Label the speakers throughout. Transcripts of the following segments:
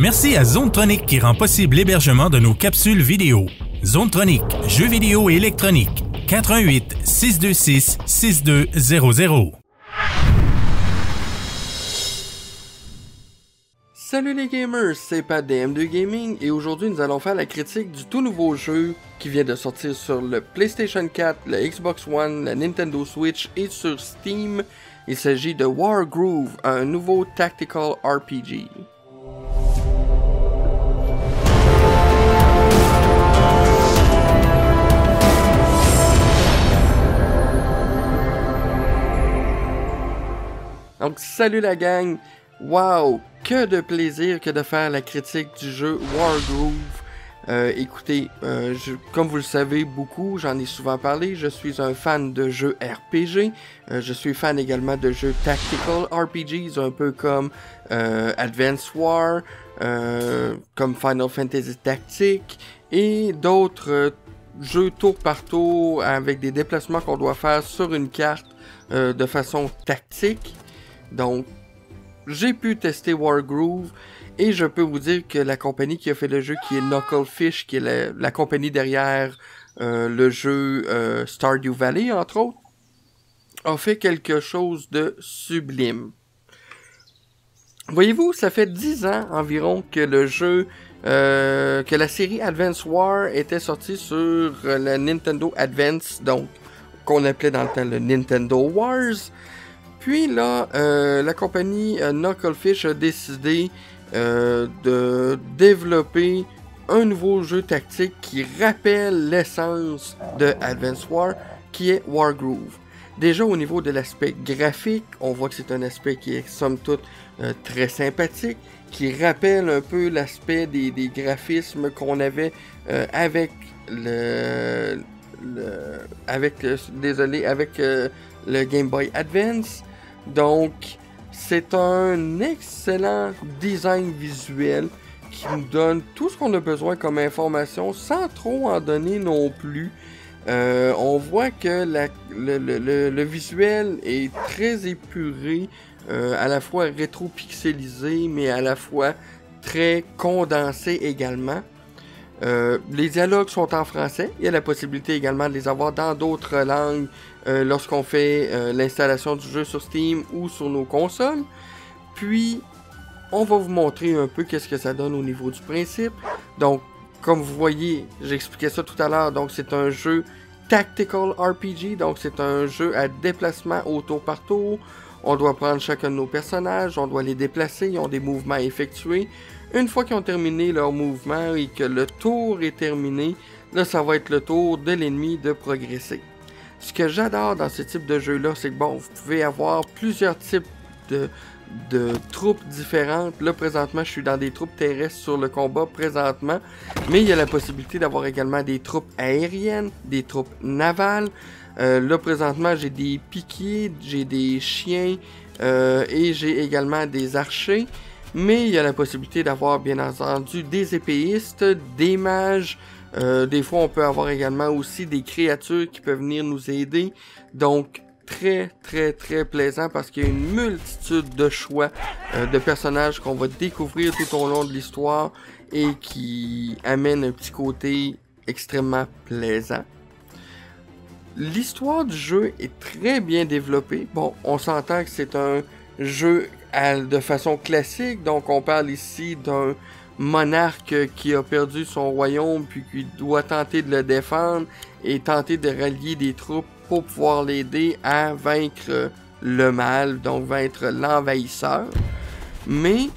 Speaker 1: Merci à Zonetronic qui rend possible l'hébergement de nos capsules vidéo. Zonetronic, jeux vidéo et électronique. 88 626 6200.
Speaker 2: Salut les gamers, c'est Pat DM2 Gaming et aujourd'hui nous allons faire la critique du tout nouveau jeu qui vient de sortir sur le PlayStation 4, le Xbox One, la Nintendo Switch et sur Steam. Il s'agit de Wargroove, un nouveau tactical RPG. Donc salut la gang, wow, que de plaisir que de faire la critique du jeu Wargroove. Euh, écoutez, euh, comme vous le savez beaucoup, j'en ai souvent parlé, je suis un fan de jeux RPG. Euh, je suis fan également de jeux tactical RPGs, un peu comme Advance War, comme Final Fantasy Tactique et d'autres jeux tour par tour avec des déplacements qu'on doit faire sur une carte de façon tactique. Donc, j'ai pu tester Wargroove et je peux vous dire que la compagnie qui a fait le jeu, qui est Knucklefish, qui est la, compagnie derrière euh, le jeu euh, Stardew Valley, entre autres, a fait quelque chose de sublime. Voyez-vous, ça fait 10 ans environ que le jeu, euh, que la série Advance War était sortie sur la Nintendo Advance, donc qu'on appelait dans le temps le Nintendo Wars. Puis là, euh, la compagnie euh, Knucklefish a décidé euh, de développer un nouveau jeu tactique qui rappelle l'essence de Advance War, qui est Wargroove. Déjà au niveau de l'aspect graphique, on voit que c'est un aspect qui est somme toute très sympathique, qui rappelle un peu l'aspect des, graphismes qu'on avait avec le, avec désolé avec le Game Boy Advance donc, c'est un excellent design visuel qui nous donne tout ce qu'on a besoin comme information sans trop en donner non plus. Euh, on voit que le, visuel est très épuré, euh, à la fois rétro-pixelisé, mais à la fois très condensé également. Euh, les dialogues sont en français. Il y a la possibilité également de les avoir dans d'autres langues euh, lorsqu'on fait euh, l'installation du jeu sur Steam ou sur nos consoles. Puis, on va vous montrer un peu qu'est-ce que ça donne au niveau du principe. Donc, comme vous voyez, j'expliquais ça tout à l'heure. Donc, c'est un jeu tactical RPG. Donc, c'est un jeu à déplacement au tour par tour. On doit prendre chacun de nos personnages, on doit les déplacer, ils ont des mouvements à effectuer. Une fois qu'ils ont terminé leur mouvement et que le tour est terminé, là, ça va être le tour de l'ennemi de progresser. Ce que j'adore dans ce type de jeu-là, c'est que bon, vous pouvez avoir plusieurs types de, troupes différentes. Là, présentement, je suis dans des troupes terrestres sur le combat présentement. Mais il y a la possibilité d'avoir également des troupes aériennes, des troupes navales. Euh, là, présentement, j'ai des piquiers, j'ai des chiens euh, et j'ai également des archers. Mais il y a la possibilité d'avoir, bien entendu, des épéistes, des mages, euh, des fois, on peut avoir également aussi des créatures qui peuvent venir nous aider. Donc, très, très, très plaisant parce qu'il y a une multitude de choix euh, de personnages qu'on va découvrir tout au long de l'histoire et qui amènent un petit côté extrêmement plaisant. L'histoire du jeu est très bien développée. Bon, on s'entend que c'est un jeu de façon classique, donc on parle ici d'un monarque qui a perdu son royaume puis qui doit tenter de le défendre et tenter de rallier des troupes pour pouvoir l'aider à vaincre le mal, donc vaincre l'envahisseur. Mais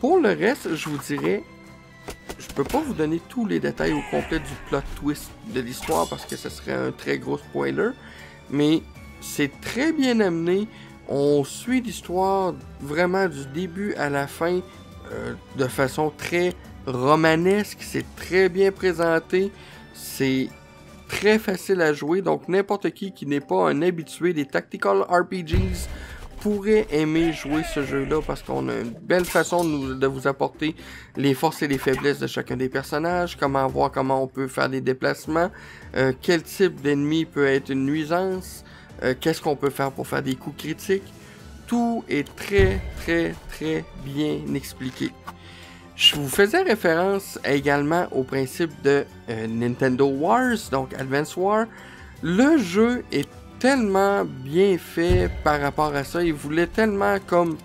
Speaker 2: pour le reste, je vous dirais, je peux pas vous donner tous les détails au complet du plot twist de l'histoire parce que ce serait un très gros spoiler, mais c'est très bien amené. On suit l'histoire vraiment du début à la fin euh, de façon très romanesque. C'est très bien présenté. C'est très facile à jouer. Donc n'importe qui qui n'est pas un habitué des tactical RPGs pourrait aimer jouer ce jeu-là parce qu'on a une belle façon de, vous apporter les forces et les faiblesses de chacun des personnages, comment voir comment on peut faire des déplacements, euh, quel type d'ennemi peut être une nuisance, euh, qu'est-ce qu'on peut faire pour faire des coups critiques? Tout est très, très, très bien expliqué. Je vous faisais référence également au principe de euh, Nintendo Wars, donc Advance War. Le jeu est tellement bien fait par rapport à ça. Il voulait tellement comme...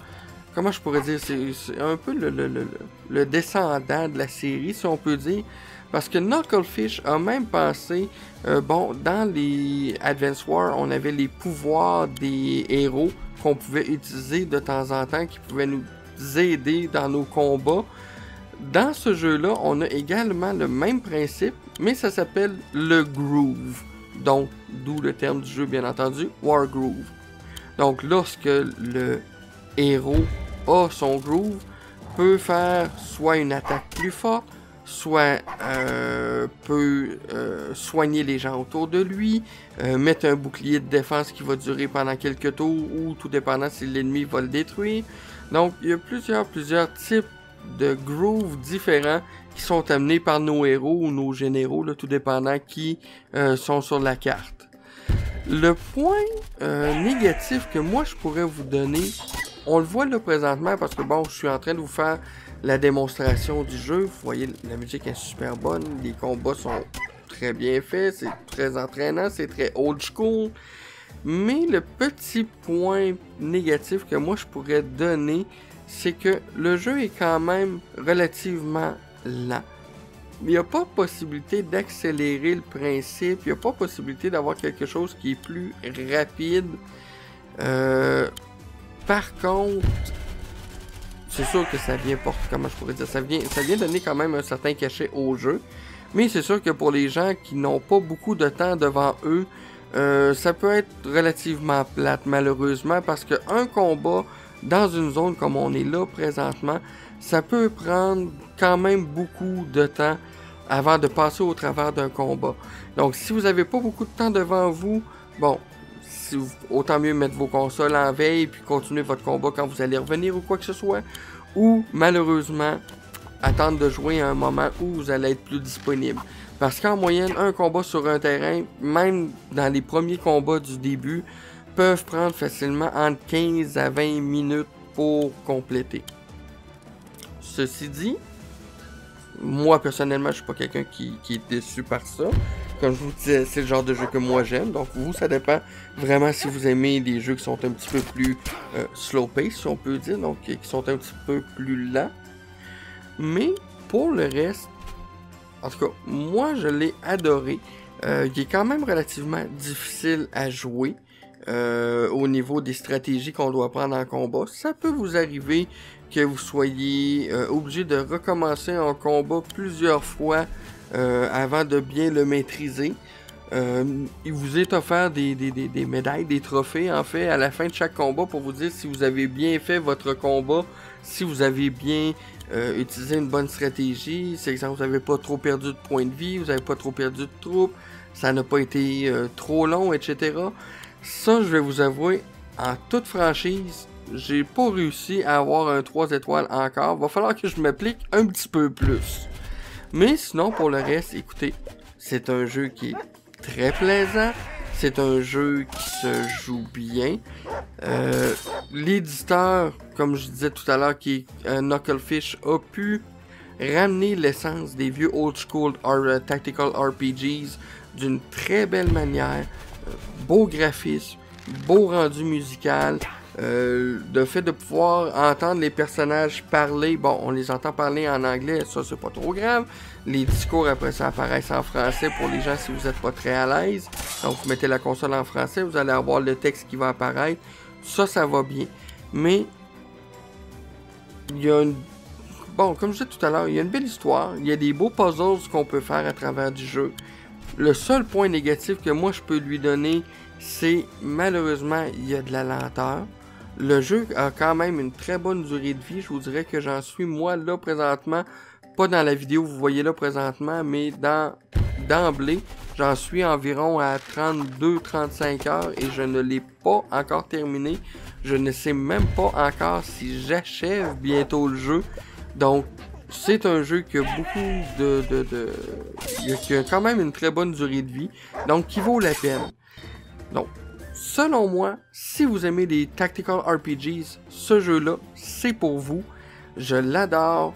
Speaker 2: Comment je pourrais dire C'est un peu le, le, le, descendant de la série, si on peut dire. Parce que Knucklefish a même pensé, euh, bon, dans les Advance War, on avait les pouvoirs des héros qu'on pouvait utiliser de temps en temps, qui pouvaient nous aider dans nos combats. Dans ce jeu-là, on a également le même principe, mais ça s'appelle le groove. Donc, d'où le terme du jeu, bien entendu, War Groove. Donc, lorsque le héros a son groove, peut faire soit une attaque plus forte, soit euh, peut euh, soigner les gens autour de lui, euh, mettre un bouclier de défense qui va durer pendant quelques tours ou tout dépendant si l'ennemi va le détruire. Donc il y a plusieurs, plusieurs types de grooves différents qui sont amenés par nos héros ou nos généraux, tout dépendant qui sont sur la carte. Le point négatif que moi je pourrais vous donner, on le voit là présentement parce que bon, je suis en train de vous faire la démonstration du jeu. Vous voyez, la musique est super bonne, les combats sont très bien faits, c'est très entraînant, c'est très old school. Mais le petit point négatif que moi je pourrais donner, c'est que le jeu est quand même relativement lent. Il n'y a pas possibilité d'accélérer le principe, il n'y a pas possibilité d'avoir quelque chose qui est plus rapide. Euh, par contre, c'est sûr que ça vient porter, comment je pourrais dire, ça vient, ça vient donner quand même un certain cachet au jeu. Mais c'est sûr que pour les gens qui n'ont pas beaucoup de temps devant eux, euh, ça peut être relativement plate malheureusement parce qu'un combat dans une zone comme on est là présentement, ça peut prendre quand même beaucoup de temps avant de passer au travers d'un combat. Donc si vous n'avez pas beaucoup de temps devant vous, bon, autant mieux mettre vos consoles en veille puis continuer votre combat quand vous allez revenir ou quoi que ce soit. Ou malheureusement, attendre de jouer à un moment où vous allez être plus disponible. Parce qu'en moyenne, un combat sur un terrain, même dans les premiers combats du début, peuvent prendre facilement entre 15 à 20 minutes pour compléter. Ceci dit, moi personnellement, je suis pas quelqu'un qui, est déçu par ça. Comme je vous disais, c'est le genre de jeu que moi j'aime. Donc vous, ça dépend vraiment si vous aimez des jeux qui sont un petit peu plus euh, slow pace, si on peut dire, donc qui sont un petit peu plus lents. Mais pour le reste, en tout cas, moi je l'ai adoré. Euh, il est quand même relativement difficile à jouer. Euh, au niveau des stratégies qu'on doit prendre en combat. Ça peut vous arriver que vous soyez obligé de recommencer un combat plusieurs fois avant de bien le maîtriser. Euh, il vous est offert des, médailles, des trophées en fait à la fin de chaque combat pour vous dire si vous avez bien fait votre combat, si vous avez bien euh, utilisé une bonne stratégie, si vous n'avez pas trop perdu de points de vie, vous n'avez pas trop perdu de troupes, ça n'a pas été trop long, etc. Ça, je vais vous avouer, en toute franchise, j'ai pas réussi à avoir un 3 étoiles encore. Va falloir que je m'applique un petit peu plus. Mais sinon, pour le reste, écoutez, c'est un jeu qui est très plaisant. C'est un jeu qui se joue bien. Euh, L'éditeur, comme je disais tout à l'heure, qui est euh, Knucklefish, a pu ramener l'essence des vieux old school euh, tactical RPGs d'une très belle manière. Beau graphisme, beau rendu musical, euh, le fait de pouvoir entendre les personnages parler, bon, on les entend parler en anglais, ça c'est pas trop grave. Les discours après ça apparaissent en français pour les gens si vous n'êtes pas très à l'aise. Donc vous mettez la console en français, vous allez avoir le texte qui va apparaître. Ça, ça va bien. Mais il y a une bon, comme je disais tout à l'heure, il y a une belle histoire. Il y a des beaux puzzles qu'on peut faire à travers du jeu. Le seul point négatif que moi je peux lui donner, c'est malheureusement il y a de la lenteur. Le jeu a quand même une très bonne durée de vie. Je vous dirais que j'en suis moi là présentement, pas dans la vidéo vous voyez là présentement, mais dans d'emblée, j'en suis environ à 32-35 heures et je ne l'ai pas encore terminé. Je ne sais même pas encore si j'achève bientôt le jeu. Donc c'est un jeu qui a beaucoup de, de, de, qui a quand même une très bonne durée de vie, donc qui vaut la peine. Donc, selon moi, si vous aimez les tactical RPGs, ce jeu-là, c'est pour vous. Je l'adore.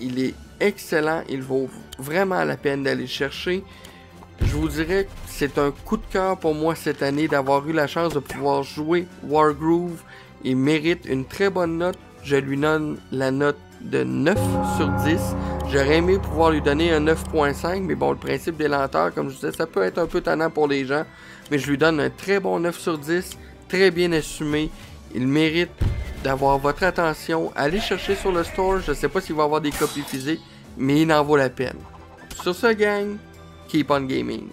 Speaker 2: Il est excellent. Il vaut vraiment la peine d'aller chercher. Je vous dirais que c'est un coup de cœur pour moi cette année d'avoir eu la chance de pouvoir jouer Wargroove. Il mérite une très bonne note. Je lui donne la note de 9 sur 10. J'aurais aimé pouvoir lui donner un 9.5, mais bon, le principe des lenteurs, comme je disais, ça peut être un peu tannant pour les gens. Mais je lui donne un très bon 9 sur 10, très bien assumé. Il mérite d'avoir votre attention. Allez chercher sur le store. Je ne sais pas s'il va avoir des copies physiques, mais il en vaut la peine. Sur ce, gang, keep on gaming.